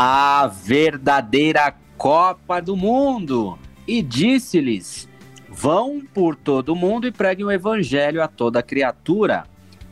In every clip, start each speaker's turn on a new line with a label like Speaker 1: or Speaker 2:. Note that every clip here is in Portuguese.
Speaker 1: A verdadeira Copa do Mundo. E disse-lhes: Vão por todo o mundo e preguem o evangelho a toda criatura.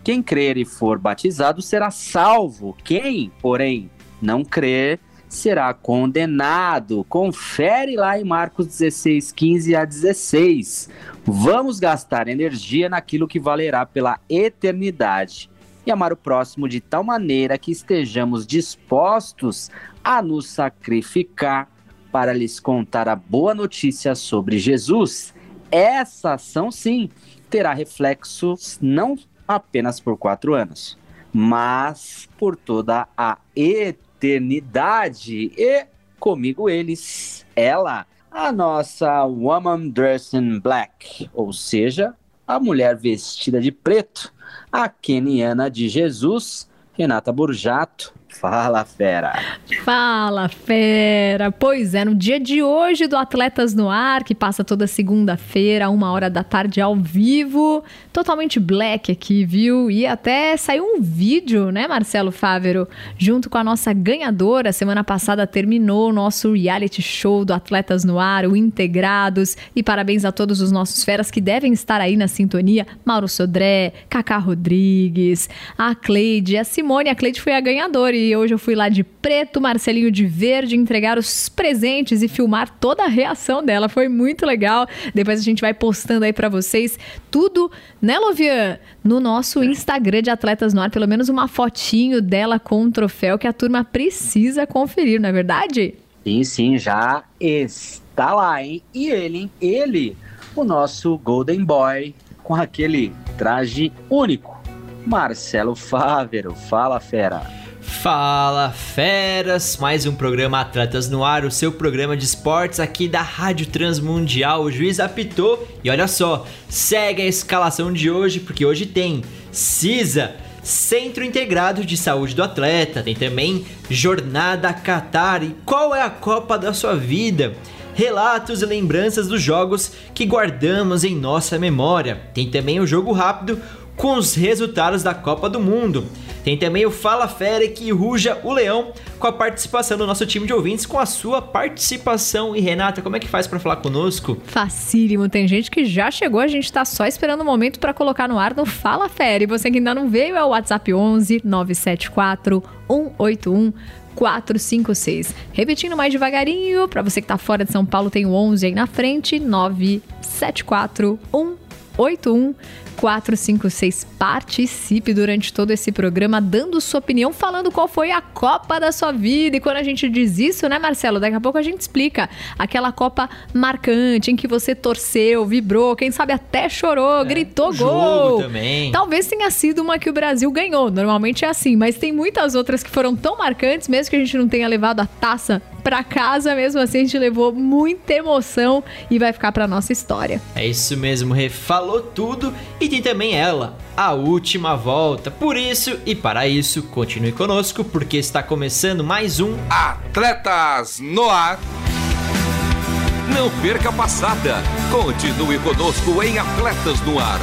Speaker 1: Quem crer e for batizado será salvo. Quem, porém, não crer será condenado. Confere lá em Marcos 16, 15 a 16. Vamos gastar energia naquilo que valerá pela eternidade e amar o próximo de tal maneira que estejamos dispostos a nos sacrificar para lhes contar a boa notícia sobre Jesus. Essa ação, sim, terá reflexos não apenas por quatro anos, mas por toda a eternidade. E comigo eles, ela, a nossa Woman Dressed in Black, ou seja, a mulher vestida de preto, a keniana de Jesus, Renata Burjato, Fala, fera!
Speaker 2: Fala, fera! Pois é, no dia de hoje do Atletas no Ar, que passa toda segunda-feira, uma hora da tarde ao vivo, totalmente black aqui, viu? E até saiu um vídeo, né, Marcelo Fávero, junto com a nossa ganhadora. Semana passada terminou o nosso reality show do Atletas no Ar, o Integrados. E parabéns a todos os nossos feras que devem estar aí na sintonia: Mauro Sodré, Cacá Rodrigues, a Cleide, a Simone. A Cleide foi a ganhadora e hoje eu fui lá de preto, Marcelinho de verde, entregar os presentes e filmar toda a reação dela. Foi muito legal. Depois a gente vai postando aí para vocês tudo, né, Lovian? No nosso Instagram de Atletas no Ar, pelo menos uma fotinho dela com um troféu que a turma precisa conferir, não é verdade?
Speaker 1: Sim, sim, já está lá, hein? E ele, hein? Ele, o nosso Golden Boy, com aquele traje único. Marcelo Fávero, fala fera.
Speaker 3: Fala feras, mais um programa Atletas no Ar, o seu programa de esportes aqui da Rádio Transmundial. O juiz apitou e olha só, segue a escalação de hoje porque hoje tem CISA, Centro Integrado de Saúde do Atleta, tem também Jornada Qatar e qual é a Copa da sua vida? Relatos e lembranças dos jogos que guardamos em nossa memória. Tem também o jogo rápido com os resultados da Copa do Mundo. Tem também o Fala Fera que ruja o leão com a participação do nosso time de ouvintes, com a sua participação. E Renata, como é que faz para falar conosco?
Speaker 2: Facílimo, tem gente que já chegou, a gente tá só esperando o um momento para colocar no ar no Fala Fera. E você que ainda não veio é o WhatsApp 11 974 181 456. Repetindo mais devagarinho, para você que tá fora de São Paulo, tem o 11 aí na frente, 974 181 456. Participe durante todo esse programa, dando sua opinião, falando qual foi a Copa da sua vida. E quando a gente diz isso, né, Marcelo? Daqui a pouco a gente explica. Aquela Copa marcante em que você torceu, vibrou, quem sabe até chorou, é, gritou gol.
Speaker 3: também.
Speaker 2: Talvez tenha sido uma que o Brasil ganhou. Normalmente é assim, mas tem muitas outras que foram tão marcantes, mesmo que a gente não tenha levado a taça para casa, mesmo assim a gente levou muita emoção e vai ficar para nossa história.
Speaker 3: É isso mesmo, Rê, falou tudo e tem também ela, a última volta. Por isso e para isso, continue conosco porque está começando mais um
Speaker 4: Atletas no Ar. Não perca a passada. Continue conosco em Atletas no Ar.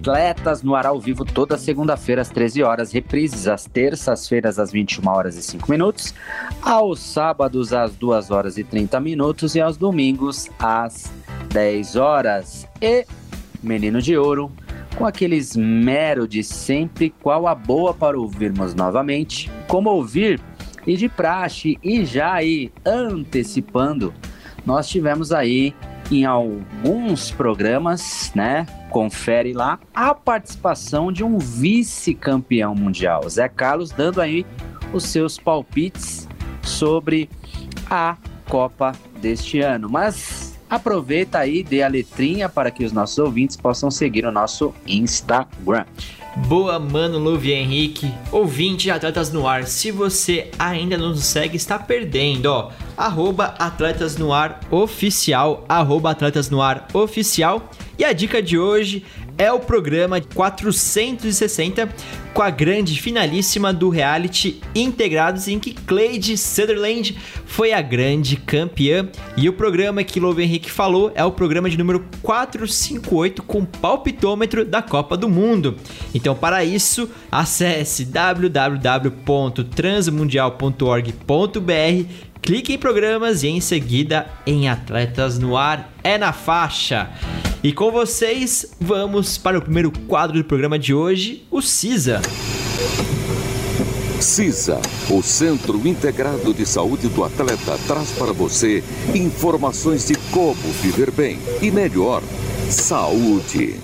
Speaker 1: Atletas no ar ao vivo toda segunda-feira às 13 horas, reprises às terças-feiras às 21 horas e 5 minutos, aos sábados às 2 horas e 30 minutos e aos domingos às 10 horas. E Menino de Ouro, com aqueles mero de sempre, qual a boa para ouvirmos novamente, como ouvir e de praxe e já aí antecipando, nós tivemos aí em alguns programas, né? Confere lá a participação de um vice-campeão mundial, Zé Carlos, dando aí os seus palpites sobre a Copa deste ano. Mas aproveita aí, dê a letrinha para que os nossos ouvintes possam seguir o nosso Instagram.
Speaker 3: Boa, mano, Luvi Henrique, ouvinte de Atletas no Ar. Se você ainda não nos segue, está perdendo, ó. Arroba Atletas no Ar Oficial, arroba Atletas no Ar Oficial. E a dica de hoje é o programa 460 com a grande finalíssima do reality Integrados em que Cleide Sutherland foi a grande campeã e o programa que Louve Henrique falou é o programa de número 458 com palpitômetro da Copa do Mundo. Então para isso, acesse www.transmundial.org.br clique em programas e em seguida em Atletas no Ar é na faixa. E com vocês, vamos para o primeiro quadro do programa de hoje, o CISA.
Speaker 4: CISA, o Centro Integrado de Saúde do Atleta, traz para você informações de como viver bem e melhor. Saúde.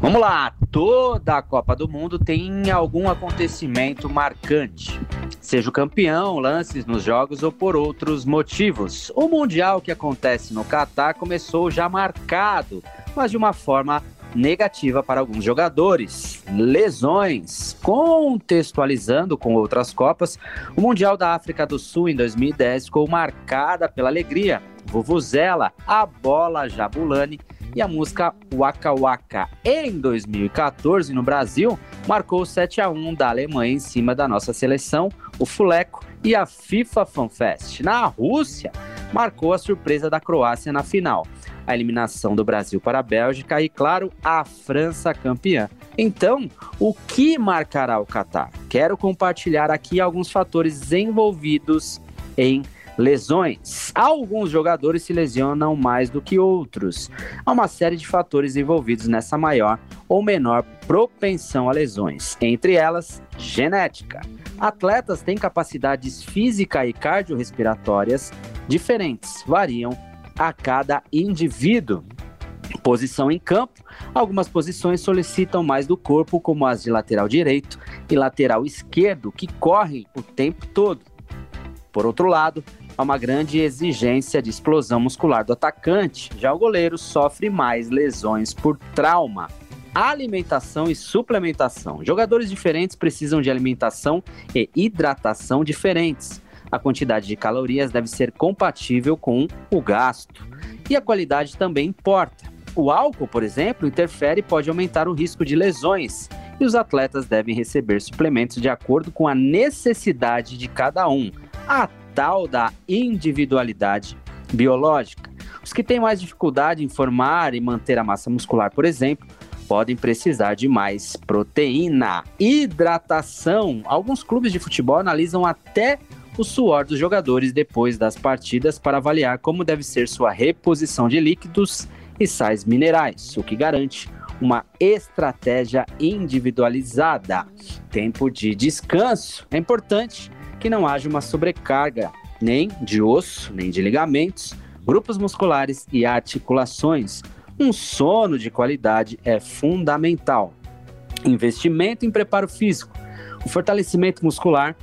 Speaker 1: Vamos lá, toda a Copa do Mundo tem algum acontecimento marcante. Seja o campeão, lances nos jogos ou por outros motivos. O Mundial que acontece no Catar começou já marcado, mas de uma forma negativa para alguns jogadores. Lesões. Contextualizando com outras Copas, o Mundial da África do Sul em 2010 ficou marcada pela alegria. Vuvuzela, a bola Jabulani e a música Waka Waka. Em 2014, no Brasil, marcou o 7 a 1 da Alemanha em cima da nossa seleção, o Fuleco e a FIFA FanFest. Na Rússia, marcou a surpresa da Croácia na final, a eliminação do Brasil para a Bélgica e, claro, a França campeã. Então, o que marcará o Catar? Quero compartilhar aqui alguns fatores envolvidos em Lesões. Alguns jogadores se lesionam mais do que outros. Há uma série de fatores envolvidos nessa maior ou menor propensão a lesões, entre elas, genética. Atletas têm capacidades física e cardiorrespiratórias diferentes, variam a cada indivíduo. Posição em campo. Algumas posições solicitam mais do corpo, como as de lateral direito e lateral esquerdo, que correm o tempo todo. Por outro lado, há uma grande exigência de explosão muscular do atacante. Já o goleiro sofre mais lesões por trauma. Alimentação e suplementação. Jogadores diferentes precisam de alimentação e hidratação diferentes. A quantidade de calorias deve ser compatível com o gasto. E a qualidade também importa. O álcool, por exemplo, interfere e pode aumentar o risco de lesões. E os atletas devem receber suplementos de acordo com a necessidade de cada um. A tal da individualidade biológica. Os que têm mais dificuldade em formar e manter a massa muscular, por exemplo, podem precisar de mais proteína. Hidratação. Alguns clubes de futebol analisam até o suor dos jogadores depois das partidas para avaliar como deve ser sua reposição de líquidos e sais minerais, o que garante uma estratégia individualizada. Tempo de descanso é importante que não haja uma sobrecarga nem de osso, nem de ligamentos, grupos musculares e articulações. Um sono de qualidade é fundamental. Investimento em preparo físico. O fortalecimento muscular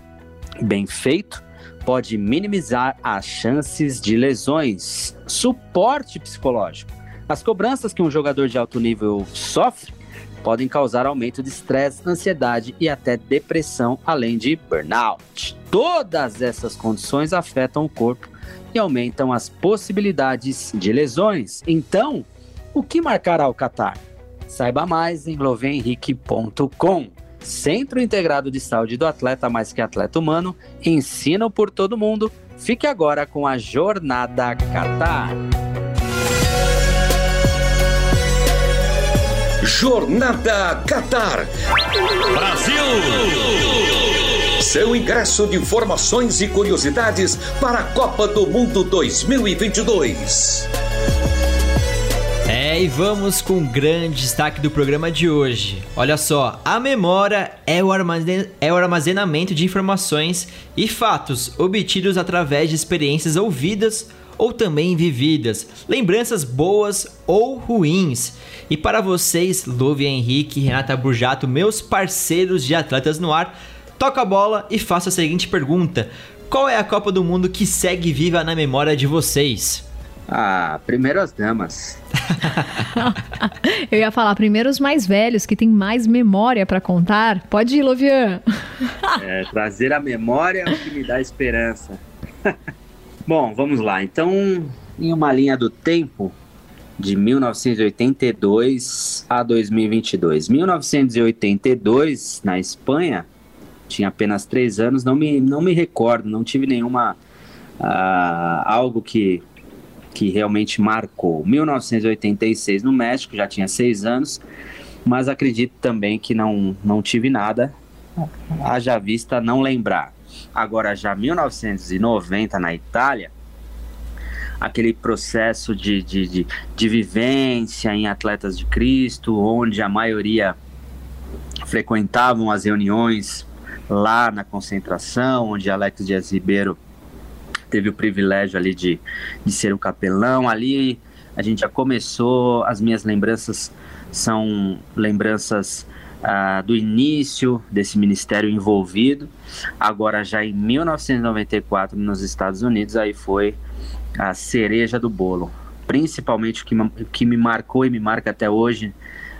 Speaker 1: bem feito pode minimizar as chances de lesões. Suporte psicológico. As cobranças que um jogador de alto nível sofre podem causar aumento de estresse, ansiedade e até depressão, além de burnout. Todas essas condições afetam o corpo e aumentam as possibilidades de lesões. Então, o que marcará o Qatar? Saiba mais em lovenrique.com. Centro Integrado de Saúde do Atleta Mais Que Atleta Humano, ensino por todo mundo. Fique agora com a Jornada Qatar.
Speaker 4: Jornada Qatar. Brasil! Seu ingresso de informações e curiosidades para a Copa do Mundo 2022.
Speaker 3: E vamos com o grande destaque do programa de hoje. Olha só, a memória é o, armazen é o armazenamento de informações e fatos obtidos através de experiências ouvidas ou também vividas, lembranças boas ou ruins. E para vocês, Luvia Henrique e Renata Burjato, meus parceiros de Atletas no Ar, toca a bola e faça a seguinte pergunta: Qual é a Copa do Mundo que segue viva na memória de vocês?
Speaker 1: Ah, primeiro as damas.
Speaker 2: Eu ia falar primeiro os mais velhos, que tem mais memória para contar. Pode ir, Lovian.
Speaker 1: É, trazer a memória é o que me dá esperança. Bom, vamos lá. Então, em uma linha do tempo, de 1982 a 2022. 1982, na Espanha, tinha apenas três anos, não me, não me recordo, não tive nenhuma. Uh, algo que que realmente marcou. 1986 no México, já tinha seis anos, mas acredito também que não, não tive nada, haja vista não lembrar. Agora, já 1990 na Itália, aquele processo de, de, de, de vivência em Atletas de Cristo, onde a maioria frequentavam as reuniões lá na concentração, onde Alex Dias Ribeiro teve o privilégio ali de, de ser o capelão. Ali a gente já começou, as minhas lembranças são lembranças ah, do início desse ministério envolvido. Agora, já em 1994, nos Estados Unidos, aí foi a cereja do bolo. Principalmente o que, que me marcou e me marca até hoje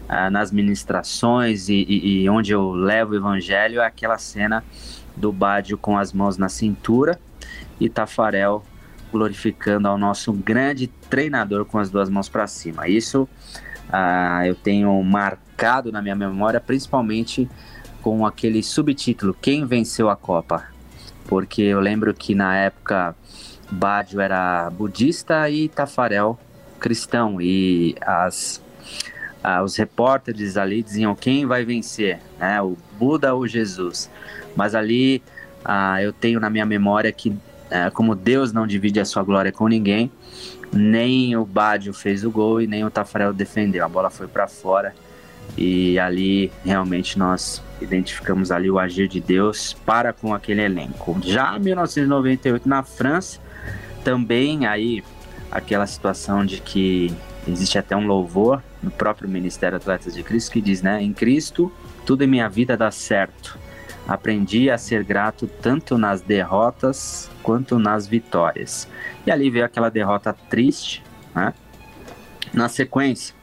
Speaker 1: ah, nas ministrações e, e, e onde eu levo o evangelho é aquela cena do Bádio com as mãos na cintura e Tafarel glorificando ao nosso grande treinador com as duas mãos para cima. Isso uh, eu tenho marcado na minha memória, principalmente com aquele subtítulo Quem venceu a Copa? Porque eu lembro que na época Badio era budista e Tafarel cristão e as uh, os repórteres ali diziam quem vai vencer, né? O Buda ou Jesus? Mas ali uh, eu tenho na minha memória que como Deus não divide a sua glória com ninguém, nem o Bádio fez o gol e nem o Tafarel defendeu. A bola foi para fora e ali realmente nós identificamos ali o agir de Deus para com aquele elenco. Já em 1998 na França, também aí aquela situação de que existe até um louvor no próprio Ministério Atletas de Cristo que diz, né, em Cristo tudo em minha vida dá certo. Aprendi a ser grato tanto nas derrotas quanto nas vitórias. E ali veio aquela derrota triste, né? Na sequência,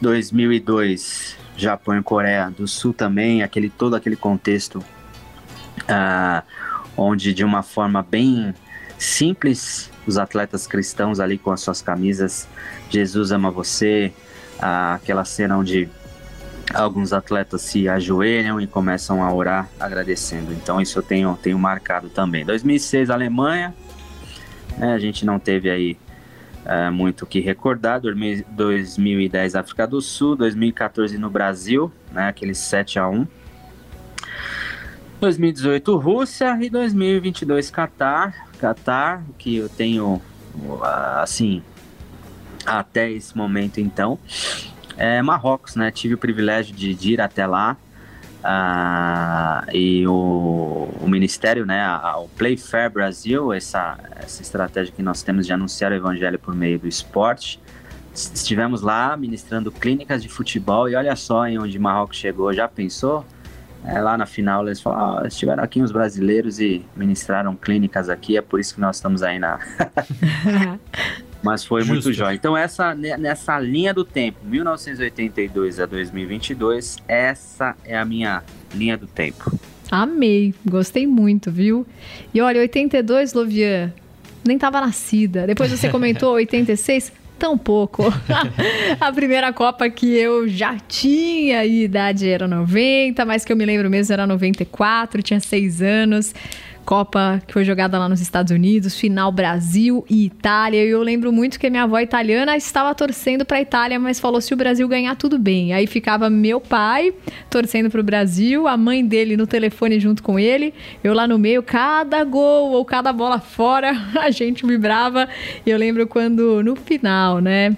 Speaker 1: 2002, Japão e Coreia do Sul também, aquele todo aquele contexto uh, onde de uma forma bem simples os atletas cristãos ali com as suas camisas Jesus ama você, uh, aquela cena onde alguns atletas se ajoelham e começam a orar agradecendo. Então isso eu tenho, tenho marcado também. 2006 Alemanha, né, a gente não teve aí é, muito o que recordar. 2010 África do Sul, 2014 no Brasil, né, aquele 7 a 1 2018 Rússia e 2022 Catar. Catar, que eu tenho assim até esse momento então é Marrocos, né? Tive o privilégio de, de ir até lá. Uh, e o, o, Ministério, né, o Play Fair Brasil, essa, essa estratégia que nós temos de anunciar o evangelho por meio do esporte. Estivemos lá ministrando clínicas de futebol e olha só em onde Marrocos chegou. Já pensou? É, lá na final eles falaram, oh, estiveram aqui os brasileiros e ministraram clínicas aqui, é por isso que nós estamos aí na Mas foi Justo. muito jóia. Então, essa, nessa linha do tempo, 1982 a 2022, essa é a minha linha do tempo.
Speaker 2: Amei, gostei muito, viu? E olha, 82, Lovian, nem tava nascida. Depois você comentou 86, tão pouco. a primeira Copa que eu já tinha idade era 90, mas que eu me lembro mesmo era 94, tinha seis anos. Copa que foi jogada lá nos Estados Unidos, final Brasil e Itália. E eu lembro muito que minha avó italiana estava torcendo para a Itália, mas falou se o Brasil ganhar tudo bem. Aí ficava meu pai torcendo para o Brasil, a mãe dele no telefone junto com ele, eu lá no meio, cada gol ou cada bola fora, a gente vibrava. E eu lembro quando no final, né?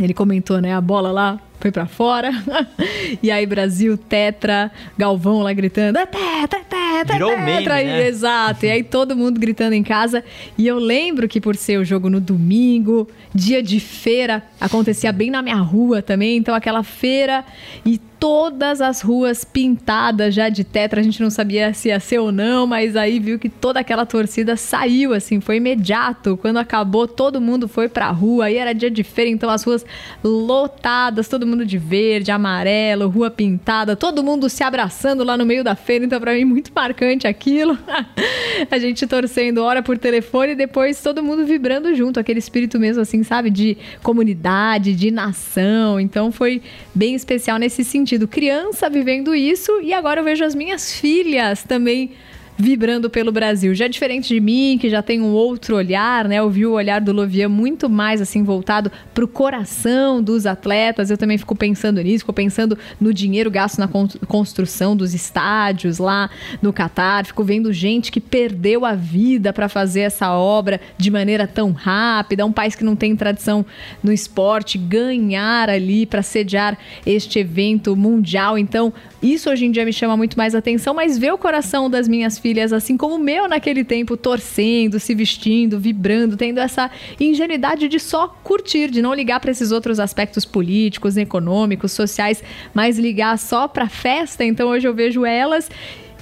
Speaker 2: Ele comentou, né? A bola lá foi para fora. e aí, Brasil, Tetra, Galvão lá gritando: é Tetra, é Tetra, tetra,
Speaker 3: Virou
Speaker 2: tetra.
Speaker 3: meme, né?
Speaker 2: Exato. E aí todo mundo gritando em casa. E eu lembro que por ser o jogo no domingo, dia de feira, acontecia bem na minha rua também. Então aquela feira e todas as ruas pintadas já de tetra. A gente não sabia se ia ser ou não, mas aí viu que toda aquela torcida saiu, assim, foi imediato. Quando acabou, todo mundo foi pra rua. Aí era dia de feira, então as ruas lotadas, todo mundo de verde, amarelo, rua pintada, todo mundo se abraçando lá no meio da feira. Então, pra mim, muito marcante aquilo. a gente torcendo hora por telefone e depois todo mundo vibrando junto. Aquele espírito mesmo, assim, sabe? De comunidade, de nação. Então, foi bem especial nesse sentido sentido criança vivendo isso e agora eu vejo as minhas filhas também vibrando pelo Brasil. Já diferente de mim, que já tem um outro olhar, né? Eu vi o olhar do Lovian muito mais assim voltado para o coração dos atletas. Eu também fico pensando nisso, fico pensando no dinheiro gasto na construção dos estádios lá no Catar. Fico vendo gente que perdeu a vida para fazer essa obra de maneira tão rápida. Um país que não tem tradição no esporte ganhar ali para sediar este evento mundial. Então, isso hoje em dia me chama muito mais atenção, mas ver o coração das minhas filhas, assim como o meu naquele tempo, torcendo, se vestindo, vibrando, tendo essa ingenuidade de só curtir, de não ligar para esses outros aspectos políticos, econômicos, sociais, mas ligar só para festa. Então hoje eu vejo elas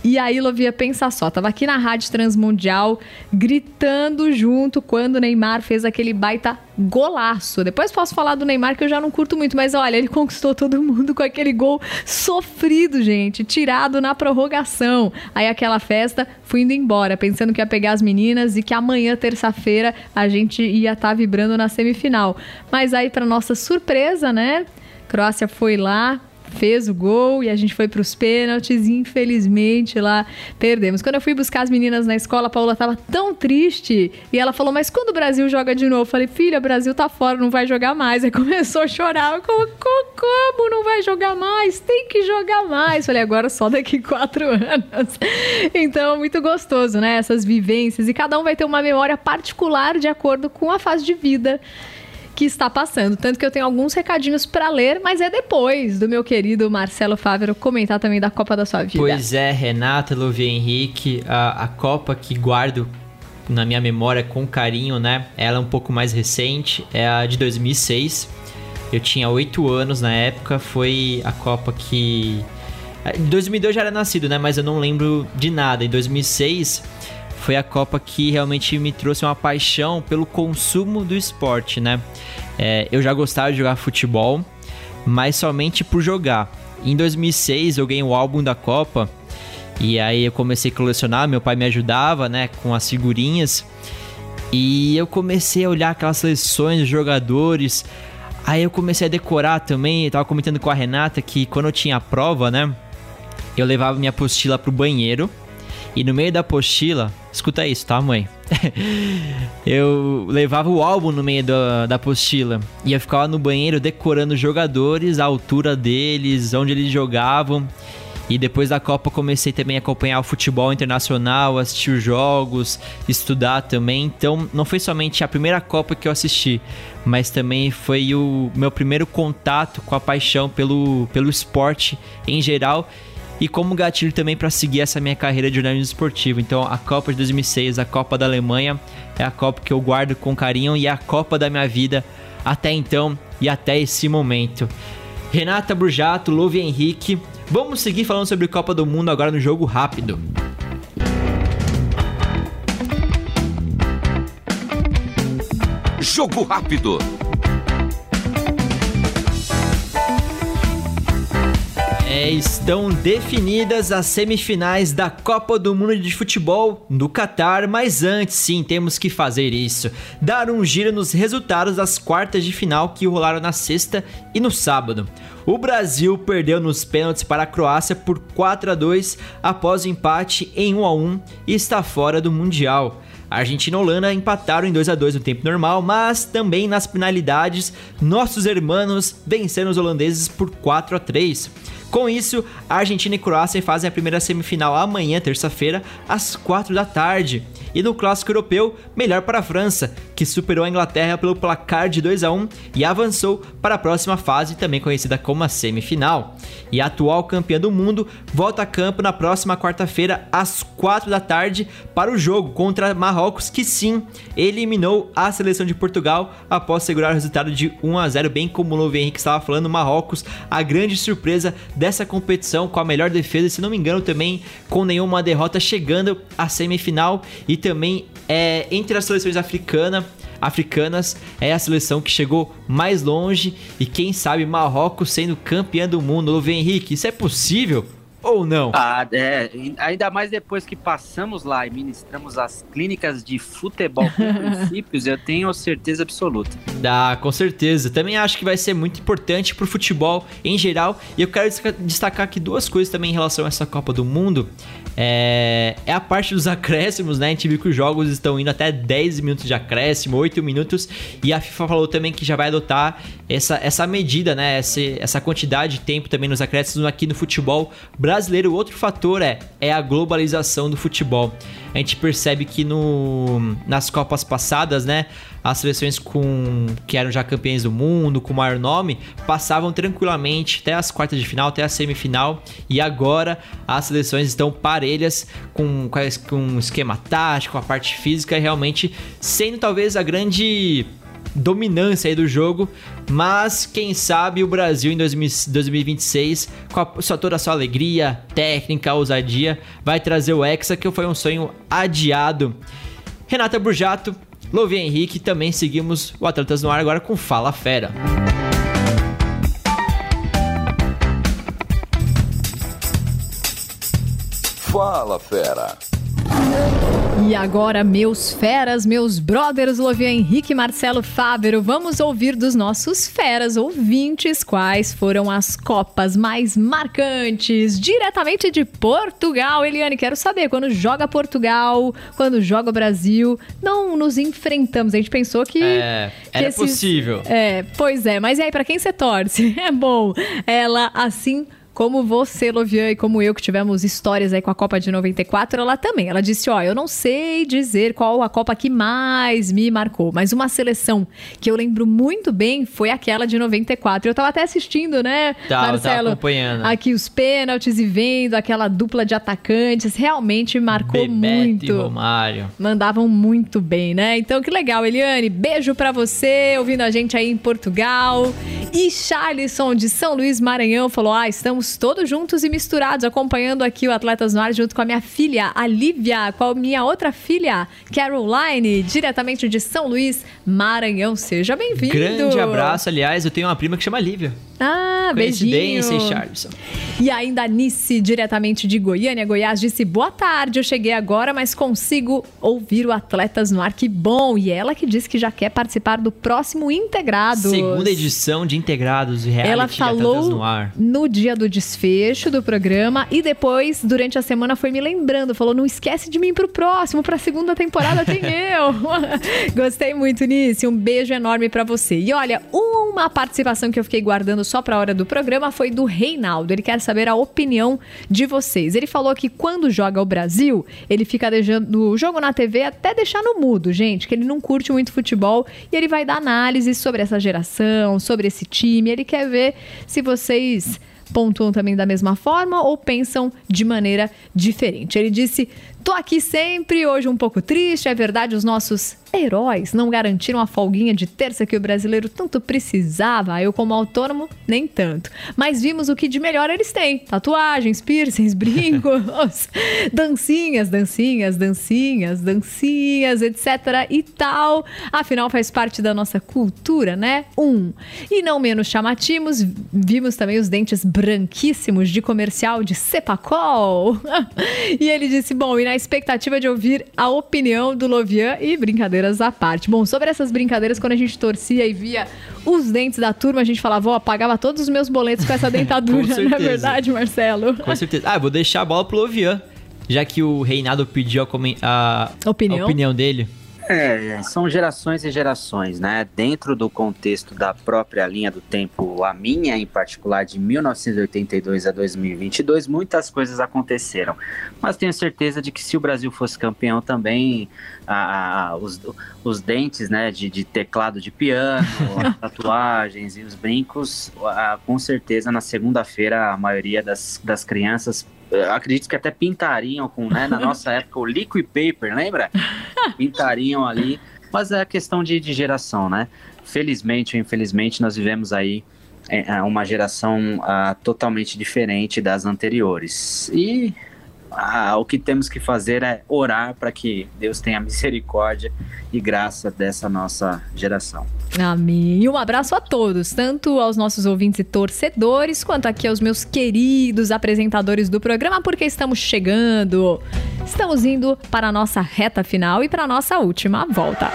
Speaker 2: e aí, Lovia, pensa só, tava aqui na Rádio Transmundial gritando junto quando o Neymar fez aquele baita golaço. Depois posso falar do Neymar que eu já não curto muito, mas olha, ele conquistou todo mundo com aquele gol sofrido, gente, tirado na prorrogação. Aí aquela festa, fui indo embora, pensando que ia pegar as meninas e que amanhã, terça-feira, a gente ia estar tá vibrando na semifinal. Mas aí, para nossa surpresa, né? Croácia foi lá, fez o gol e a gente foi para os pênaltis infelizmente lá perdemos. Quando eu fui buscar as meninas na escola, a Paula estava tão triste e ela falou: Mas quando o Brasil joga de novo? Eu falei: Filha, o Brasil tá fora, não vai jogar mais. Aí começou a chorar. Eu, como, como não vai jogar mais? Tem que jogar mais. Eu falei: Agora só daqui quatro anos. Então, muito gostoso, né? Essas vivências e cada um vai ter uma memória particular de acordo com a fase de vida que está passando. Tanto que eu tenho alguns recadinhos para ler, mas é depois do meu querido Marcelo Fávero comentar também da Copa da sua vida.
Speaker 3: Pois é, Renata, Lovia Henrique, a, a Copa que guardo na minha memória com carinho, né? Ela é um pouco mais recente, é a de 2006. Eu tinha 8 anos na época, foi a Copa que... Em 2002 já era nascido, né? Mas eu não lembro de nada. Em 2006 foi a Copa que realmente me trouxe uma paixão pelo consumo do esporte, né? É, eu já gostava de jogar futebol, mas somente por jogar. Em 2006 eu ganhei o álbum da Copa e aí eu comecei a colecionar, meu pai me ajudava, né, com as figurinhas. E eu comecei a olhar aquelas seleções de jogadores. Aí eu comecei a decorar também, eu tava comentando com a Renata que quando eu tinha a prova, né, eu levava minha apostila pro banheiro e no meio da apostila, escuta isso, tá, mãe? eu levava o álbum no meio da, da apostila e eu ficava no banheiro decorando os jogadores, a altura deles, onde eles jogavam. E depois da Copa comecei também a acompanhar o futebol internacional, assistir os jogos, estudar também. Então não foi somente a primeira Copa que eu assisti, mas também foi o meu primeiro contato com a paixão pelo, pelo esporte em geral e como gatilho também para seguir essa minha carreira de jornalismo esportivo. Então, a Copa de 2006, a Copa da Alemanha, é a Copa que eu guardo com carinho e é a Copa da minha vida até então e até esse momento. Renata Brujato, Louve Henrique, vamos seguir falando sobre Copa do Mundo agora no jogo rápido.
Speaker 4: Jogo rápido.
Speaker 3: É, estão definidas as semifinais da Copa do Mundo de Futebol no Catar, mas antes sim temos que fazer isso. Dar um giro nos resultados das quartas de final que rolaram na sexta e no sábado. O Brasil perdeu nos pênaltis para a Croácia por 4 a 2 após o empate em 1 a 1 e está fora do Mundial. A Argentina e a Holanda empataram em 2 a 2 no tempo normal, mas também nas penalidades, nossos hermanos venceram os holandeses por 4 a 3. Com isso, a Argentina e Croácia fazem a primeira semifinal amanhã, terça-feira, às 4 da tarde. E no clássico europeu, melhor para a França, que superou a Inglaterra pelo placar de 2 a 1 e avançou para a próxima fase, também conhecida como a semifinal. E a atual campeã do mundo volta a campo na próxima quarta-feira às 4 da tarde para o jogo contra Marrocos, que sim, eliminou a seleção de Portugal após segurar o resultado de 1 a 0, bem como o Novo Henrique estava falando, Marrocos, a grande surpresa dessa competição com a melhor defesa, se não me engano também com nenhuma derrota chegando à semifinal e também é, entre as seleções africanas africanas é a seleção que chegou mais longe e quem sabe Marrocos sendo campeã do mundo. Luve Henrique, isso é possível? Ou não?
Speaker 1: Ah, é. Ainda mais depois que passamos lá e ministramos as clínicas de futebol com princípios, eu tenho certeza absoluta.
Speaker 3: Ah, com certeza. Também acho que vai ser muito importante pro futebol em geral. E eu quero destacar aqui duas coisas também em relação a essa Copa do Mundo. É, é a parte dos acréscimos, né? A gente viu que os jogos estão indo até 10 minutos de acréscimo, 8 minutos. E a FIFA falou também que já vai adotar essa, essa medida, né? Essa, essa quantidade de tempo também nos acréscimos aqui no futebol brasileiro outro fator é, é a globalização do futebol. A gente percebe que no, nas Copas passadas, né, as seleções com que eram já campeãs do mundo, com maior nome, passavam tranquilamente até as quartas de final, até a semifinal, e agora as seleções estão parelhas com, com um esquema tático, a parte física, realmente sendo talvez a grande dominância aí do jogo, mas quem sabe o Brasil em 2026, com a, só, toda a sua alegria, técnica, ousadia, vai trazer o Hexa, que foi um sonho adiado. Renata Burjato, Louvi Henrique, também seguimos o Atletas no Ar agora com Fala Fera.
Speaker 4: Fala Fera.
Speaker 2: E agora, meus feras, meus brothers, Lovia Henrique e Marcelo Fávero, vamos ouvir dos nossos feras ouvintes quais foram as copas mais marcantes, diretamente de Portugal. Eliane, quero saber, quando joga Portugal, quando joga Brasil, não nos enfrentamos. A gente pensou que.
Speaker 3: É, era
Speaker 2: esses...
Speaker 3: possível.
Speaker 2: É, pois é, mas e aí, para quem você torce? É bom. Ela, assim como você, Lovian, e como eu, que tivemos histórias aí com a Copa de 94, ela também. Ela disse: Ó, eu não sei dizer qual a Copa que mais me marcou, mas uma seleção que eu lembro muito bem foi aquela de 94. Eu tava até assistindo, né,
Speaker 3: tá,
Speaker 2: Marcelo?
Speaker 3: Eu acompanhando.
Speaker 2: Aqui os pênaltis e vendo aquela dupla de atacantes. Realmente marcou
Speaker 3: Bebeto
Speaker 2: muito.
Speaker 3: E Romário.
Speaker 2: Mandavam muito bem, né? Então que legal, Eliane. Beijo para você, ouvindo a gente aí em Portugal. E Charlison de São Luís, Maranhão, falou: Ah, estamos estamos todos juntos e misturados, acompanhando aqui o Atletas no Ar junto com a minha filha, a Lívia, com a minha outra filha, Caroline, diretamente de São Luís, Maranhão. Seja bem-vindo.
Speaker 3: Grande abraço, aliás, eu tenho uma prima que chama Lívia.
Speaker 2: Ah, beijinho.
Speaker 3: Charlison.
Speaker 2: E ainda Nice, diretamente de Goiânia, Goiás, disse: Boa tarde, eu cheguei agora, mas consigo ouvir o Atletas no Ar, que bom. E ela que disse que já quer participar do próximo Integrados.
Speaker 3: Segunda edição de Integrados, reality
Speaker 2: Ela falou
Speaker 3: no, ar.
Speaker 2: no dia do desfecho do programa e depois, durante a semana, foi me lembrando. Falou: Não esquece de mim pro próximo, pra segunda temporada tem eu. Gostei muito, Nice. Um beijo enorme para você. E olha, uma participação que eu fiquei guardando só para a hora do programa foi do Reinaldo. Ele quer saber a opinião de vocês. Ele falou que quando joga o Brasil, ele fica deixando o jogo na TV até deixar no mudo, gente, que ele não curte muito futebol e ele vai dar análise sobre essa geração, sobre esse time. Ele quer ver se vocês pontuam também da mesma forma ou pensam de maneira diferente. Ele disse: Tô aqui sempre, hoje um pouco triste, é verdade, os nossos heróis não garantiram a folguinha de terça que o brasileiro tanto precisava, eu como autônomo, nem tanto. Mas vimos o que de melhor eles têm: tatuagens, piercings, brincos, dancinhas, dancinhas, dancinhas, dancinhas, etc e tal. Afinal, faz parte da nossa cultura, né? Um. E não menos chamativos, vimos também os dentes branquíssimos de comercial de Cepacol. e ele disse: bom, e na expectativa de ouvir a opinião do Lovian e brincadeiras à parte. Bom, sobre essas brincadeiras, quando a gente torcia e via os dentes da turma, a gente falava, ó, pagava todos os meus boletos com essa dentadura, não é verdade, Marcelo?
Speaker 3: Com certeza. Ah, vou deixar a bola pro Lovian. já que o Reinaldo pediu a, a
Speaker 2: opinião.
Speaker 3: a opinião dele.
Speaker 1: É, são gerações e gerações, né? Dentro do contexto da própria linha do tempo, a minha em particular, de 1982 a 2022, muitas coisas aconteceram. Mas tenho certeza de que se o Brasil fosse campeão também, a, a, os, os dentes né, de, de teclado de piano, as tatuagens e os brincos, a, com certeza na segunda-feira a maioria das, das crianças acredito que até pintariam com, né, na nossa época, o liquid paper, lembra? Pintariam ali, mas é questão de, de geração, né? Felizmente ou infelizmente, nós vivemos aí é, é uma geração uh, totalmente diferente das anteriores. E ah, o que temos que fazer é orar para que Deus tenha misericórdia e graça dessa nossa geração.
Speaker 2: Amém. E um abraço a todos, tanto aos nossos ouvintes e torcedores, quanto aqui aos meus queridos apresentadores do programa, porque estamos chegando. Estamos indo para a nossa reta final e para a nossa última volta.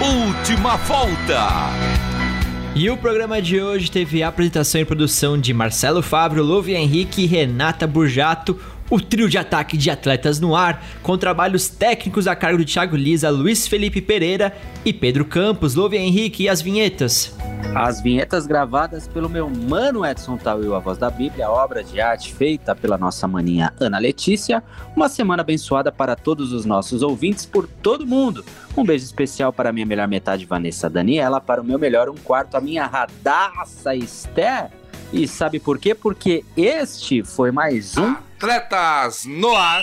Speaker 4: Última volta.
Speaker 3: E o programa de hoje teve a apresentação e produção de Marcelo Fábio, Louve Henrique e Renata Burjato, o trio de ataque de atletas no ar, com trabalhos técnicos a cargo de Thiago Lisa, Luiz Felipe Pereira e Pedro Campos, Louve Henrique e as vinhetas.
Speaker 1: As vinhetas gravadas pelo meu mano Edson Tawil, a voz da Bíblia, obra de arte feita pela nossa maninha Ana Letícia. Uma semana abençoada para todos os nossos ouvintes por todo mundo. Um beijo especial para minha melhor metade, Vanessa Daniela, para o meu melhor um quarto, a minha radaça Esther. E sabe por quê? Porque este foi mais um
Speaker 4: Atletas no Ar.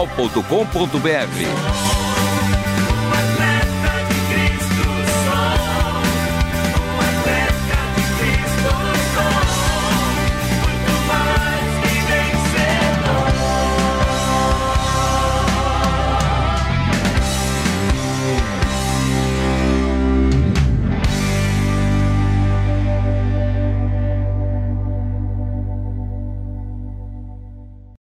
Speaker 4: portal.com.br.